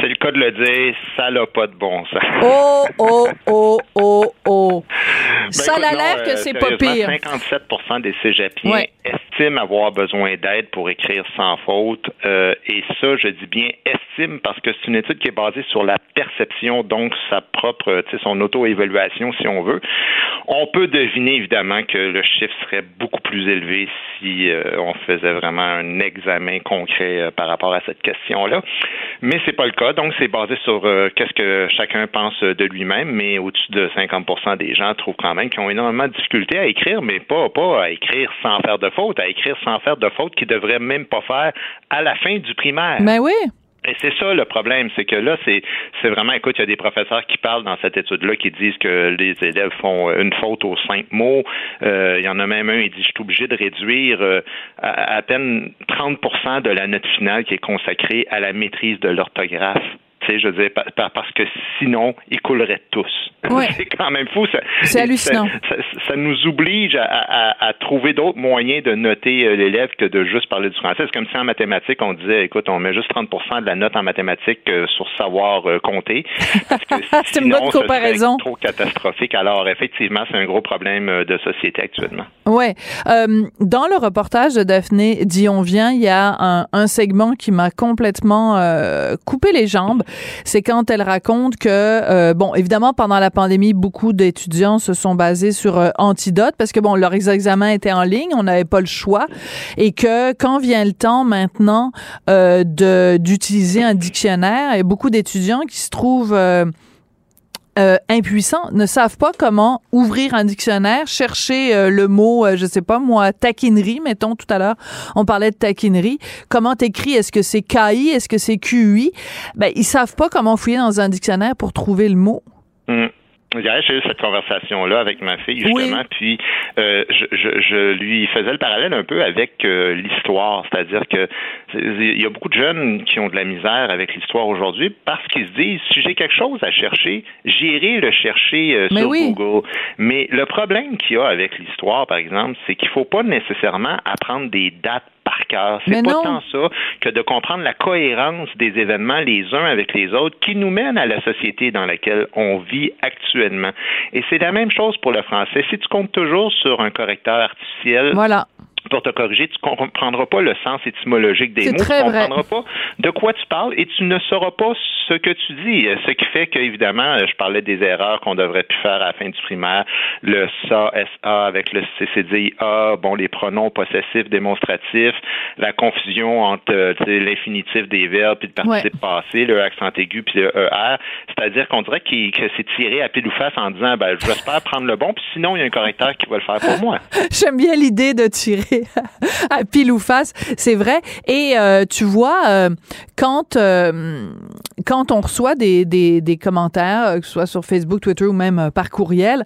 c'est le cas de le dire, ça n'a pas de bon sens. Oh, oh, oh, oh, oh. Ben, ça a l'air que euh, c'est pas pire. 57 des cégepiens estiment avoir besoin d'aide pour écrire sans faute. Euh, et ça, je dis bien estime parce que c'est une étude qui est basée sur la perception, donc sa propre, son auto-évaluation, si on veut. On peut deviner évidemment que le chiffre serait beaucoup plus élevé si euh, on faisait vraiment un examen concret par rapport à cette question-là. Mais c'est pas le cas. Donc, c'est basé sur qu'est-ce que chacun pense de lui-même, mais au-dessus de 50% des gens trouvent quand même qu'ils ont énormément de difficultés à écrire, mais pas, pas à écrire sans faire de faute, à écrire sans faire de faute qu'ils devraient même pas faire à la fin du primaire. Ben oui. Et c'est ça le problème, c'est que là, c'est, c'est vraiment, écoute, il y a des professeurs qui parlent dans cette étude-là qui disent que les élèves font une faute aux cinq mots. Euh, il y en a même un, il dit, je suis obligé de réduire euh, à, à, peine 30% de la note finale qui est consacrée à la maîtrise de l'orthographe je veux dire, parce que sinon, ils couleraient tous. c'est quand même fou. C'est hallucinant. Ça, nous oblige à, trouver d'autres moyens de noter euh, l'élève que de juste parler du français. C'est comme si en mathématiques, on disait, écoute, on met juste 30 de la note en mathématiques euh, sur savoir euh, compter. c'est une bonne comparaison. trop catastrophique. Alors, effectivement, c'est un gros problème de société actuellement. Oui. dans le reportage de Daphné Dion-Vient, il y a un, segment qui m'a complètement coupé les jambes c'est quand elle raconte que, euh, bon, évidemment, pendant la pandémie, beaucoup d'étudiants se sont basés sur euh, Antidote parce que, bon, leurs examens étaient en ligne, on n'avait pas le choix, et que quand vient le temps maintenant euh, d'utiliser un dictionnaire, il y a beaucoup d'étudiants qui se trouvent euh, impuissants, ne savent pas comment ouvrir un dictionnaire, chercher euh, le mot, euh, je sais pas moi, taquinerie, mettons tout à l'heure, on parlait de taquinerie. Comment t'écris? Est-ce que c'est KI Est-ce que c'est QI Ben ils savent pas comment fouiller dans un dictionnaire pour trouver le mot. Mmh. Hier, j'ai eu cette conversation-là avec ma fille, justement, puis euh, je, je, je, lui faisais le parallèle un peu avec euh, l'histoire, c'est-à-dire que il y a beaucoup de jeunes qui ont de la misère avec l'histoire aujourd'hui parce qu'ils se disent si j'ai quelque chose à chercher, j'irai le chercher euh, sur Google. Mais le problème qu'il y a avec l'histoire, par exemple, c'est qu'il faut pas nécessairement apprendre des dates par cœur. C'est pas tant ça que de comprendre la cohérence des événements les uns avec les autres qui nous mènent à la société dans laquelle on vit actuellement. Et c'est la même chose pour le français. Si tu comptes toujours sur un correcteur artificiel, voilà pour te corriger, tu ne comprendras pas le sens étymologique des mots, tu ne comprendras pas de quoi tu parles et tu ne sauras pas ce que tu dis. Ce qui fait qu'évidemment, je parlais des erreurs qu'on devrait plus faire à la fin du primaire, le SA, SA avec le CCDIA, bon, les pronoms possessifs démonstratifs, la confusion entre l'infinitif des verbes puis le participe passé, le accent aigu puis le ER. C'est-à-dire qu'on dirait que c'est tiré à pile ou face en disant, ben, j'espère prendre le bon, puis sinon, il y a un correcteur qui va le faire pour moi. J'aime bien l'idée de tirer à pile ou face, c'est vrai. Et euh, tu vois, euh, quand euh, quand on reçoit des, des, commentaires, que ce soit sur Facebook, Twitter ou même par courriel,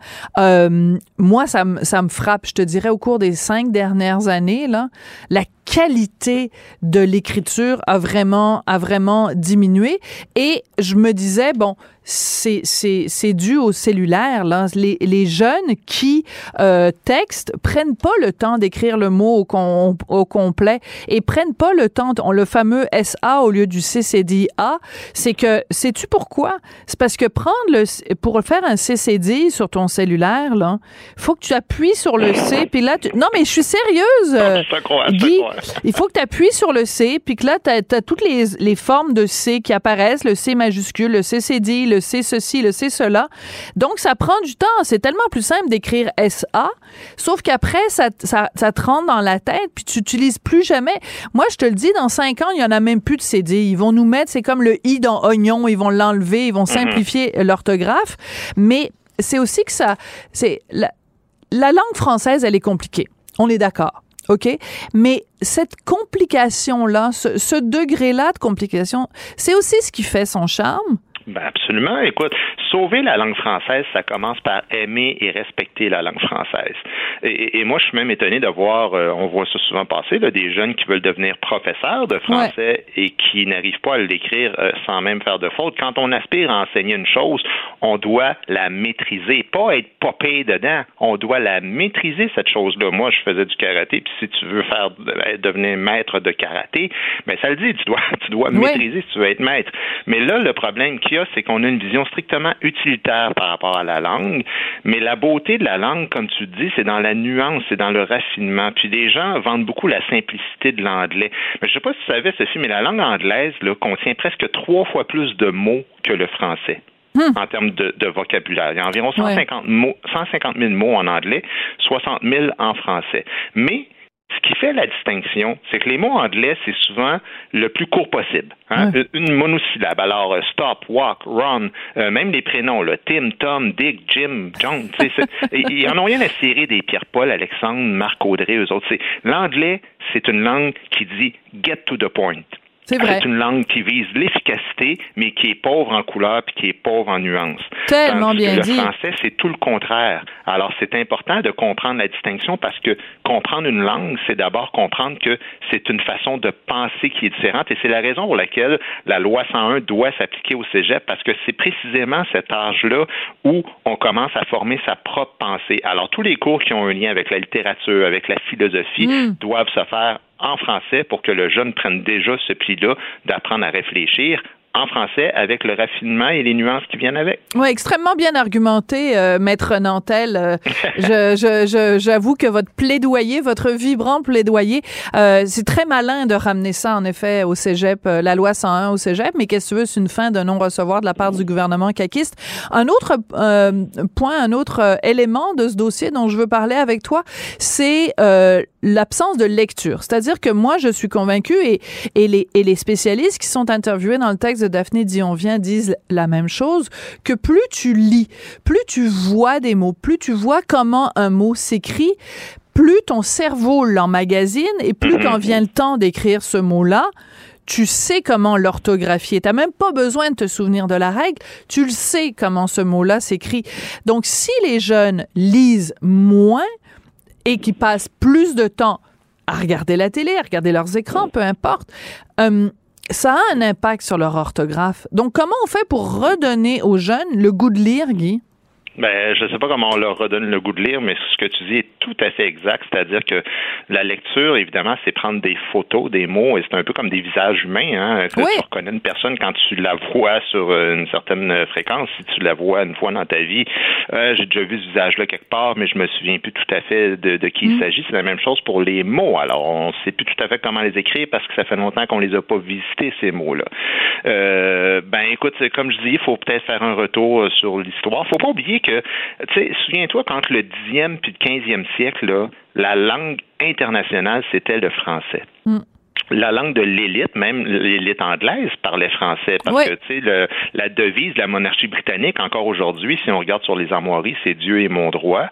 moi ça me ça me frappe. Je te dirais au cours des cinq dernières années là, la qualité de l'écriture a vraiment a vraiment diminué. Et je me disais bon c'est, c'est, c'est dû au cellulaire. Là. Les, les jeunes qui euh, textent prennent pas le temps d'écrire le mot au, au complet et prennent pas le temps, on, le fameux SA au lieu du CCDA. C'est que, sais-tu pourquoi? C'est parce que prendre le, pour faire un CCD sur ton cellulaire, là, faut que tu appuies sur le C, puis là, tu, non, mais je suis sérieuse, euh, Guy. Il faut que tu appuies sur le C, puis que là, tu as, toutes les, les formes de C qui apparaissent, le C majuscule, le CCD, le le C ceci, le C cela. Donc, ça prend du temps. C'est tellement plus simple d'écrire SA, sauf qu'après, ça, ça, ça, te rentre dans la tête, puis tu n'utilises plus jamais. Moi, je te le dis, dans cinq ans, il y en a même plus de CD. Ils vont nous mettre, c'est comme le I dans oignon, ils vont l'enlever, ils vont mhm. simplifier l'orthographe. Mais c'est aussi que ça, c'est la, la langue française, elle est compliquée. On est d'accord. OK? Mais cette complication-là, ce, degré-là de complication, c'est aussi ce qui fait son charme? Ben absolument. Écoute, sauver la langue française, ça commence par aimer et respecter la langue française. Et, et moi, je suis même étonné de voir, euh, on voit ça souvent passer, là, des jeunes qui veulent devenir professeurs de français et qui n'arrivent pas à l'écrire euh, sans même faire de faute. Quand on aspire à enseigner une chose, on doit la maîtriser, pas être popé dedans. On doit la maîtriser cette chose-là. Moi, je faisais du karaté, puis si tu veux faire devenir maître de karaté, ben ça le dit, tu dois, tu dois maîtriser si tu veux être maître. Mais là, le problème qu'il y a, c'est qu'on a une vision strictement utilitaire par rapport à la langue. Mais la beauté de la langue, comme tu dis, c'est dans la nuance, c'est dans le raffinement. Puis les gens vendent beaucoup la simplicité de l'anglais. Mais je sais pas si tu savais, Sophie, mais la langue anglaise là, contient presque trois fois plus de mots que le français. en termes de, de, vocabulaire. Il y a environ 150, mots, 150 000 mots en anglais, 60 000 en français. Mais ce qui fait la distinction, c'est que les mots anglais, c'est souvent le plus court possible. Hein? Une monosyllabe. Alors, euh, stop, walk, run, euh, même les prénoms, là, Tim, Tom, Dick, Jim, John. Ils en ont rien à cirer des Pierre-Paul, Alexandre, Marc-Audrey, eux autres. L'anglais, c'est une langue qui dit get to the point. C'est vrai. C'est une langue qui vise l'efficacité, mais qui est pauvre en couleur puis qui est pauvre en nuances. Tellement Tandis bien que dit. Le français, c'est tout le contraire. Alors, c'est important de comprendre la distinction parce que comprendre une langue, c'est d'abord comprendre que c'est une façon de penser qui est différente et c'est la raison pour laquelle la loi 101 doit s'appliquer au cégep parce que c'est précisément cet âge-là où on commence à former sa propre pensée. Alors, tous les cours qui ont un lien avec la littérature, avec la philosophie, Mm. doivent se faire en français pour que le jeune prenne déjà ce pli-là d'apprendre à réfléchir en français avec le raffinement et les nuances qui viennent avec. Oui, extrêmement bien argumenté, euh, Maître Nantel. Euh, je, j'avoue que votre plaidoyer, votre vibrant plaidoyer, euh, c'est très malin de ramener ça, en effet, au cégep, euh, la loi 101 au cégep, mais qu'est-ce que c'est une fin de non-recevoir de la part du gouvernement caquiste. Un autre euh, point, un autre euh, élément de ce dossier dont je veux parler avec toi, c'est l'absence de lecture. C'est-à-dire que moi, je suis convaincue et, et, les, et les spécialistes qui sont interviewés dans le texte de Daphné Dionvien disent la même chose, que plus tu lis, plus tu vois des mots, plus tu vois comment un mot s'écrit, plus ton cerveau l'emmagasine et plus quand vient le temps d'écrire ce mot-là, tu sais comment l'orthographier. T'as même pas besoin de te souvenir de la règle. Tu le sais comment ce mot-là s'écrit. Donc, si les jeunes lisent moins et qui passent plus de temps à regarder la télé, à regarder leurs écrans, peu importe, euh, ça a un impact sur leur orthographe. Donc, comment on fait pour redonner aux jeunes le goût de lire, Guy? Ben, je ne sais pas comment on leur redonne le goût de lire, mais ce que tu dis est tout à fait exact. C'est-à-dire que la lecture, évidemment, c'est prendre des photos, des mots, et c'est un peu comme des visages humains. Hein, Oui. Tu reconnais une personne quand tu la vois sur euh, une certaine fréquence. Si tu la vois une fois dans ta vie, euh, j'ai déjà vu ce visage-là quelque part, mais je me souviens plus tout à fait de, de qui il s'agit. C'est la même chose pour les mots. Alors, on ne sait plus tout à fait comment les écrire parce que ça fait longtemps qu'on les a pas visités, ces mots-là. Euh, ben, écoute, comme je dis, il faut peut-être faire un retour sur l'histoire. Faut pas oublier que, tu sais, souviens-toi, quand le 10e puis le 15e siècle, là, la langue internationale, c'était le français. La langue de l'élite, même l'élite anglaise, parlait français. Parce que, tu sais, le- la devise de la monarchie britannique, encore aujourd'hui, si on regarde sur les armoiries, c'est Dieu est mon droit.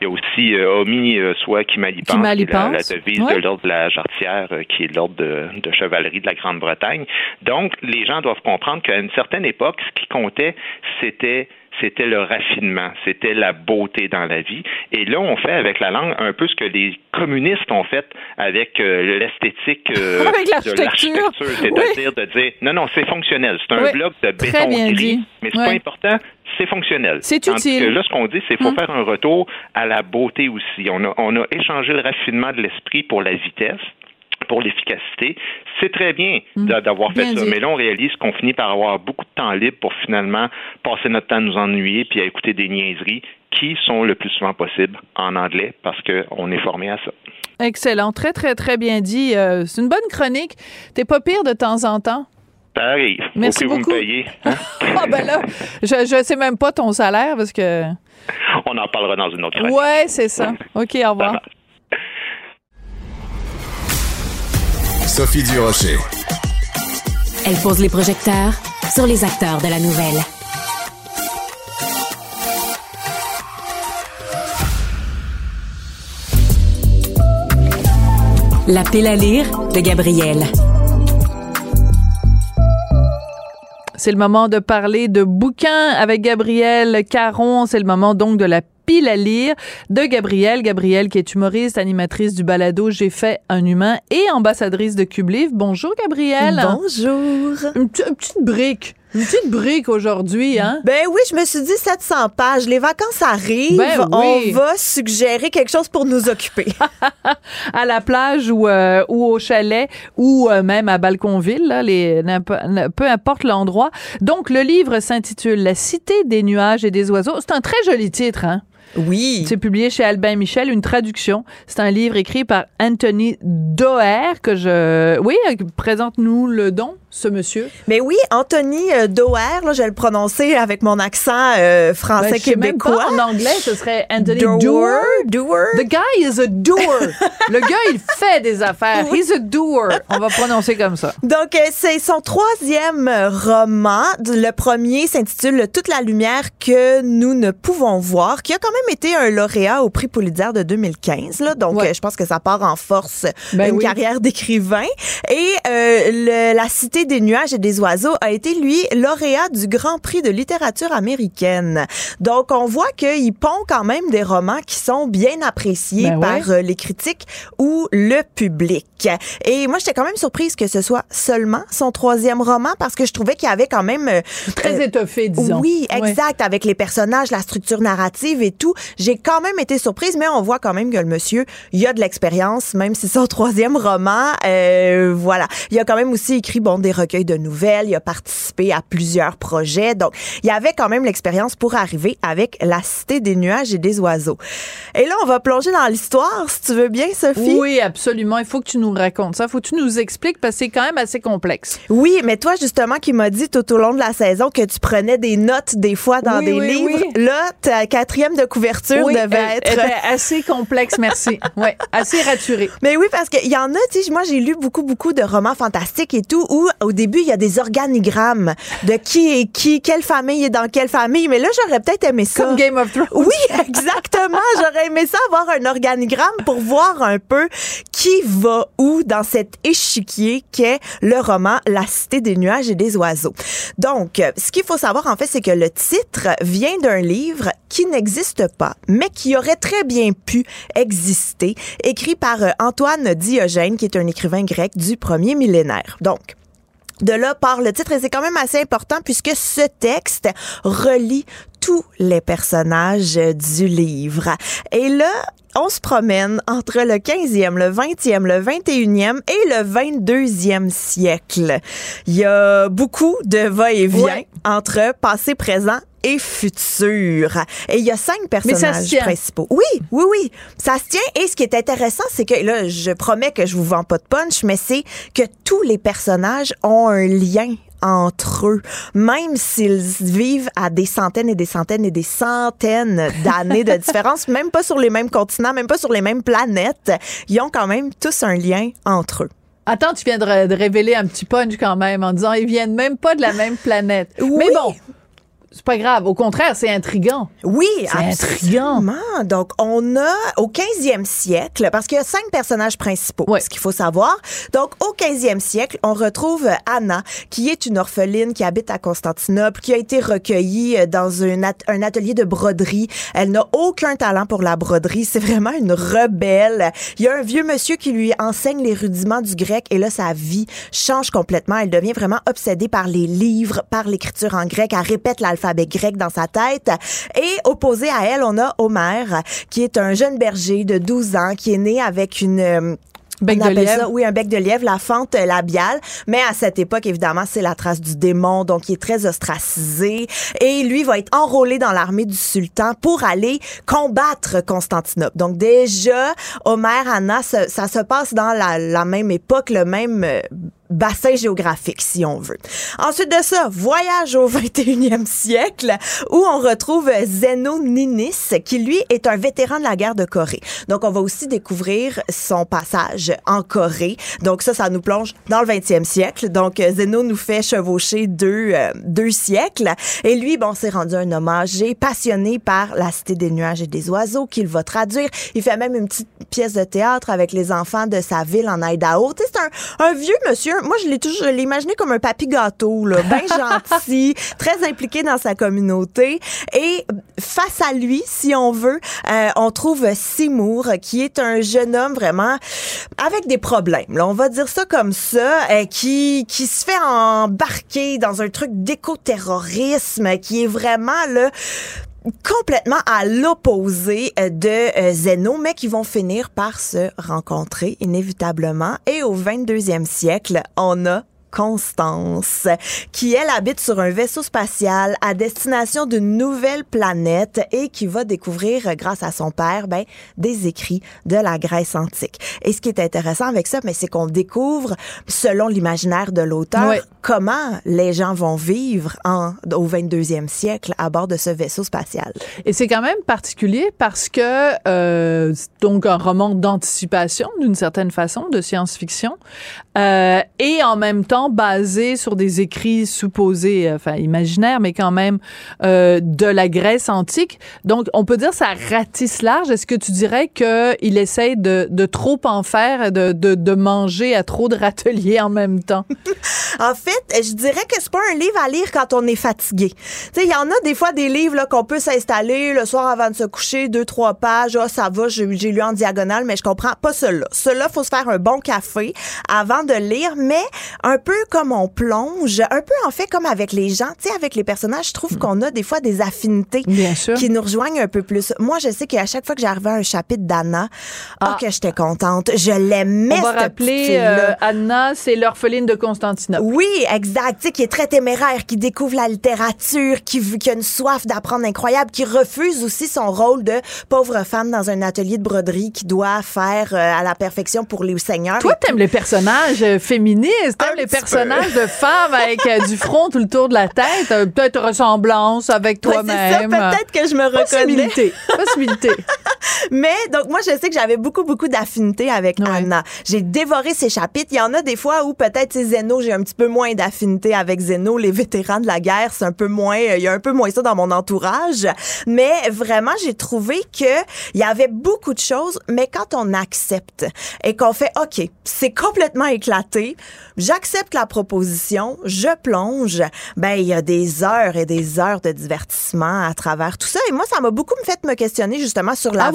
Il y a aussi euh, Omi, euh, soit qui mal y pense, Qui mal y qui est la, la devise de l'ordre de la jarretière, euh, qui est l'ordre de, de chevalerie de la Grande-Bretagne. Donc, les gens doivent comprendre qu'à une certaine époque, ce qui comptait, c'était c'était le raffinement, c'était la beauté dans la vie. Et là, on fait avec la langue un peu ce que les communistes ont fait avec euh, l'esthétique euh, de l'architecture. c'est-à-dire de dire non, non, c'est fonctionnel, c'est un Oui. bloc de béton gris, dit. mais c'est pas important, c'est fonctionnel. C'est utile. que là, ce qu'on dit, c'est qu'il faut Hum. faire un retour à la beauté aussi. On a, on a échangé le raffinement de l'esprit pour la vitesse pour l'efficacité. C'est très bien d'a- d'avoir fait. Bien ça, dit. mais là, on réalise qu'on finit par avoir beaucoup de temps libre pour finalement passer notre temps à nous ennuyer puis à écouter des niaiseries qui sont le plus souvent possible en anglais parce qu'on est formé à ça. Excellent. Très, très, très bien dit. Euh, c'est une bonne chronique. T'es pas pire de temps en temps. Ça arrive. Merci beaucoup. vous me payez. hein? Ah, ben là, je, je sais même pas ton salaire parce que. On en parlera dans une autre chronique. Ouais, c'est ça. OK, au revoir. Sophie Durocher. Elle pose les projecteurs sur les acteurs de la nouvelle. La pile à lire de Gabriel. C'est le moment de parler de bouquins avec Gabriel Caron. C'est le moment donc de la pile à lire de Gabrielle. Gabrielle qui est humoriste, animatrice du balado J'ai fait un humain et ambassadrice de Cube Livre. Bonjour Gabrielle. Bonjour. Une, petite brique. Une petite brique aujourd'hui, hein? Ben oui, je me suis dit 700 pages. Les vacances arrivent. Ben oui. On va suggérer quelque chose pour nous occuper. à la plage ou, euh, ou au chalet ou euh, même à Balconville, là, les, peu importe l'endroit. Donc, le livre s'intitule La cité des nuages et des oiseaux. C'est un très joli titre, hein? Oui. C'est publié chez Albin Michel, une traduction. C'est un livre écrit par Anthony Doer que je... Oui, présente-nous le don ce monsieur? Mais oui, Anthony euh, Doer, là, je vais le prononcer avec mon accent euh, français ben, québécois. en anglais, ce serait Anthony Doer. Doer. The guy is a doer. le gars, il fait des affaires. He's a doer. On va prononcer comme ça. Donc, euh, c'est son troisième roman. Le premier s'intitule Toute la lumière que nous ne pouvons voir, qui a quand même été un lauréat au prix Pulitzer de 2015. Là. Donc, je pense que ça part en force ben une carrière d'écrivain. Et le, la cité des nuages et des oiseaux a été, lui, lauréat du Grand Prix de littérature américaine. Donc, on voit qu'il pond quand même des romans qui sont bien appréciés ben par euh, les critiques ou le public. Et moi, j'étais quand même surprise que ce soit seulement son troisième roman parce que je trouvais qu'il y avait quand même... Euh, Très étoffé, disons. Oui, exact, avec les personnages, la structure narrative et tout. J'ai quand même été surprise, mais on voit quand même que le monsieur, il a de l'expérience, même si son troisième roman, euh, voilà. Il a quand même aussi écrit, bon, des recueils de nouvelles, il a participé à plusieurs projets. Donc, il y avait quand même l'expérience pour arriver avec La Cité des nuages et des oiseaux. Et là, on va plonger dans l'histoire, si tu veux bien, Sophie. Oui, absolument. Il faut que tu nous racontes ça. Il faut que tu nous expliques parce que c'est quand même assez complexe. Oui, mais toi, justement, qui m'as dit tout au long de la saison que tu prenais des notes des fois dans des livres. Là, ta quatrième de couverture devait être... assez complexe, merci. oui, assez raturée. Mais oui, parce qu'il y en a, tu sais, moi, j'ai lu beaucoup, beaucoup de romans fantastiques et tout où au début, il y a des organigrammes de qui est qui, quelle famille est dans quelle famille. Mais là, j'aurais peut-être aimé ça. Comme Game of Thrones. Oui, exactement. j'aurais aimé ça avoir un organigramme pour voir un peu qui va où dans cet échiquier qu'est le roman La Cité des nuages et des oiseaux. Donc, ce qu'il faut savoir, en fait, c'est que le titre vient d'un livre qui n'existe pas, mais qui aurait très bien pu exister, écrit par Antoine Diogène, qui est un écrivain grec du premier millénaire. Donc, de là part le titre et c'est quand même assez important puisque ce texte relie tous les personnages du livre. Et là, on se promène entre le 15e, le 20e, le 21e et le 22e siècle. Il y a beaucoup de va-et-vient entre passé, présent et futur. Et il y a cinq personnages principaux. Oui, oui, oui. Ça se tient. Et ce qui est intéressant, c'est que là, je promets que je vous vends pas de punch, mais c'est que tous les personnages ont un lien entre eux, même s'ils vivent à des centaines et des centaines et des centaines d'années de différence, même pas sur les mêmes continents, même pas sur les mêmes planètes, ils ont quand même tous un lien entre eux. Attends, tu viens de, révéler un petit punch quand même en disant ils viennent même pas de la même planète. Mais bon, c'est pas grave. Au contraire, c'est intriguant. Oui, c'est intriguant. Donc, on a au 15e siècle, parce qu'il y a cinq personnages principaux, ce qu'il faut savoir. Donc, au 15e siècle, on retrouve Anna, qui est une orpheline qui habite à Constantinople, qui a été recueillie euh, dans un, un atelier de broderie. Elle n'a aucun talent pour la broderie. C'est vraiment une rebelle. Il y a un vieux monsieur qui lui enseigne les rudiments du grec et là, sa vie change complètement. Elle devient vraiment obsédée par les livres, par l'écriture en grec. Elle répète l'alphabet avec grec dans sa tête. Et opposé à elle, on a Homer, qui est un jeune berger de 12 ans, qui est né avec une euh, Bec de lièvre. Ça, oui, un bec de lièvre, la fente labiale. Mais à cette époque, évidemment, c'est la trace du démon, donc il est très ostracisé. Et lui va être enrôlé dans l'armée du sultan pour aller combattre Constantinople. Donc déjà, Homer, Anna, ça, ça se passe dans la, la même époque, le même euh, bassin géographique, si on veut. Ensuite de ça, voyage au 21e siècle, où on retrouve Zeno Ninis, qui lui est un vétéran de la guerre de Corée. Donc, on va aussi découvrir son passage en Corée. Donc, ça, ça nous plonge dans le 20e siècle. Donc, Zeno nous fait chevaucher deux, euh, deux siècles. Et lui, bon, s'est rendu un homme âgé, passionné par la cité des nuages et des oiseaux, qu'il va traduire. Il fait même une petite pièce de théâtre avec les enfants de sa ville en Idaho. C'est un, un vieux monsieur moi, je l'ai toujours, je l'ai imaginé comme un papy gâteau, là, bien gentil, très impliqué dans sa communauté. Et face à lui, si on veut, euh, on trouve Seymour, qui est un jeune homme vraiment avec des problèmes. Là, on va dire ça comme ça, euh, qui qui se fait embarquer dans un truc d'éco-terrorisme, qui est vraiment là complètement à l'opposé euh, de Zeno, mais qui vont finir par se rencontrer inévitablement. Et au 22e siècle, on a Constance, qui elle habite sur un vaisseau spatial à destination d'une nouvelle planète et qui va découvrir, grâce à son père, ben, des écrits de la Grèce antique. Et ce qui est intéressant avec ça, mais c'est qu'on découvre, selon l'imaginaire de l'auteur, comment les gens vont vivre en, au 22e siècle à bord de ce vaisseau spatial. Et c'est quand même particulier parce que, euh, donc, un roman d'anticipation, d'une certaine façon, de science-fiction, euh, et en même temps, basé sur des écrits supposés, euh, enfin imaginaires, mais quand même euh, de la Grèce antique. Donc, on peut dire ça ratisse large. Est-ce que tu dirais qu'il essaye de, de, trop en faire, de, de, de, manger à trop de râteliers en même temps? en fait, je dirais que c'est pas un livre à lire quand on est fatigué. Tu sais, il y en a des fois des livres qu'on peut s'installer le soir avant de se coucher, deux, trois pages. Ah, ça va, j'ai lu en diagonale, mais je comprends pas cela. Cela, faut se faire un bon café avant de lire, mais un peu comme on plonge, un peu en fait comme avec les gens, tu sais, avec les personnages, je trouve mm. qu'on a des fois des affinités qui nous rejoignent un peu plus. Moi, je sais qu'à chaque fois que j'arrivais à un chapitre d'Anna, oh, ah. que j'étais contente. Je l'aimais. On va rappeler euh, Anna, c'est l'orpheline de Constantinople. Oui, exact. Tu sais, qui est très téméraire, qui découvre la littérature, qui, qui a une soif d'apprendre incroyable, qui refuse aussi son rôle de pauvre femme dans un atelier de broderie qui doit faire euh, à la perfection pour les seigneurs. Toi, t'aimes les personnages euh, féministes, t'aimes les personnage de femme avec euh, du front tout le tour de la tête, euh, peut-être ressemblance avec toi-même. peut-être que je me reconnais. Possibilité. Mais donc moi je sais que j'avais beaucoup beaucoup d'affinité avec Anna. J'ai dévoré ses chapitres. Il y en a des fois où peut-être c'est Zeno, j'ai un petit peu moins d'affinité avec Zeno, les vétérans de la guerre, c'est un peu moins il y a un peu moins ça dans mon entourage, mais vraiment j'ai trouvé que il y avait beaucoup de choses mais quand on accepte et qu'on fait OK, c'est complètement éclaté, j'accepte la proposition, je plonge, ben il y a des heures et des heures de divertissement à travers tout ça et moi ça m'a beaucoup fait me questionner justement sur ah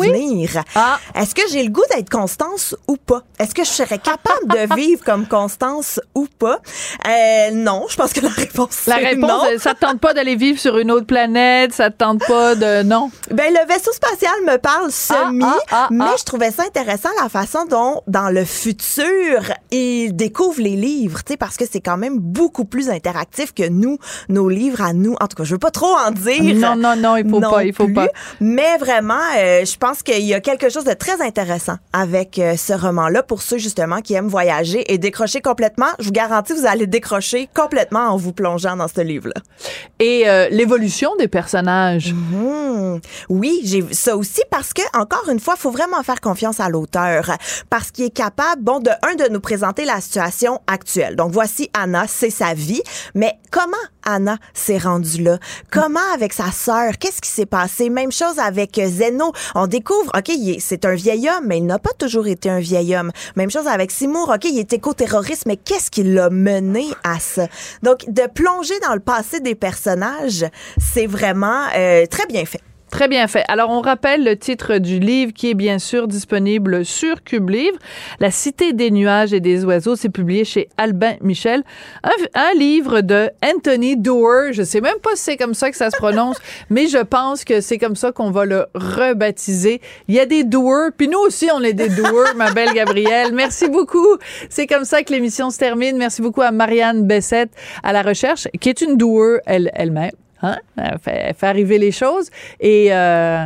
ah. Est-ce que j'ai le goût d'être Constance ou pas? Est-ce que je serais capable de vivre comme Constance ou pas? Euh, non, je pense que la réponse La réponse, non. Ça te tente pas d'aller vivre sur une autre planète, ça te tente pas de... Non? Ben, le vaisseau spatial me parle ah, semi, ah, mais je trouvais ça intéressant la façon dont, dans le futur, il découvre les livres, tu sais, parce que c'est quand même beaucoup plus interactif que nous, nos livres à nous. En tout cas, je veux pas trop en dire. Non, non, non, il faut pas, il faut pas. Mais vraiment, euh, je pense qu'il y a quelque chose de très intéressant avec euh, ce roman-là pour ceux justement qui aiment voyager et décrocher complètement. Je vous garantis, vous allez décrocher complètement en vous plongeant dans ce livre-là. Et euh, l'évolution des personnages. Mhm. Oui, j'ai ça aussi parce que encore une fois, il faut vraiment faire confiance à l'auteur parce qu'il est capable, bon, de un de nous présenter la situation actuelle. Donc voici Anna, c'est sa vie, mais comment Anna s'est rendue là? Comment avec sa sœur? Qu'est-ce qui s'est passé? Même chose avec Zeno. On découvre, OK, c'est un vieil homme, mais il n'a pas toujours été un vieil homme. Même chose avec Seymour, OK, il est éco-terroriste, mais qu'est-ce qui l'a mené à ça? Donc, de plonger dans le passé des personnages, c'est vraiment euh, très bien fait. Très bien fait. Alors, on rappelle le titre du livre qui est bien sûr disponible sur Cube Livre. La Cité des nuages et des oiseaux, c'est publié chez Albin Michel. Un, livre de Anthony Doerr. Je sais même pas si c'est comme ça que ça se prononce, mais je pense que c'est comme ça qu'on va le rebaptiser. Il y a des Doerr, puis nous aussi, on est des Doerr, ma belle Gabrielle. Merci beaucoup. C'est comme ça que l'émission se termine. Merci beaucoup à Marianne Bessette à la recherche, qui est une Doerr elle-même. Hein? Elle fait, arriver les choses. Et euh,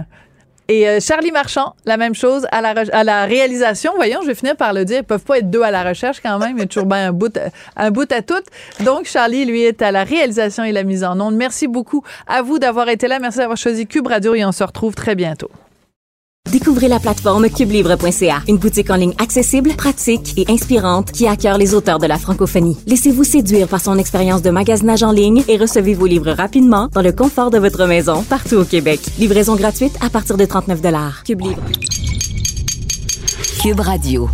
Et euh, Charlie Marchand, la même chose à la, à la réalisation. Voyons, je vais finir par le dire. Ils peuvent pas être deux à la recherche quand même. Il y a toujours bien un bout, un bout à tout. Donc, Charlie, lui, est à la réalisation et la mise en onde. Merci beaucoup à vous d'avoir été là. Merci d'avoir choisi Cube Radio et on se retrouve très bientôt. Découvrez la plateforme cubelivre.ca, une boutique en ligne accessible, pratique et inspirante qui accueille les auteurs de la francophonie. Laissez-vous séduire par son expérience de magasinage en ligne et recevez vos livres rapidement dans le confort de votre maison partout au Québec. Livraison gratuite à partir de 39 Cube Livre. Cube Radio.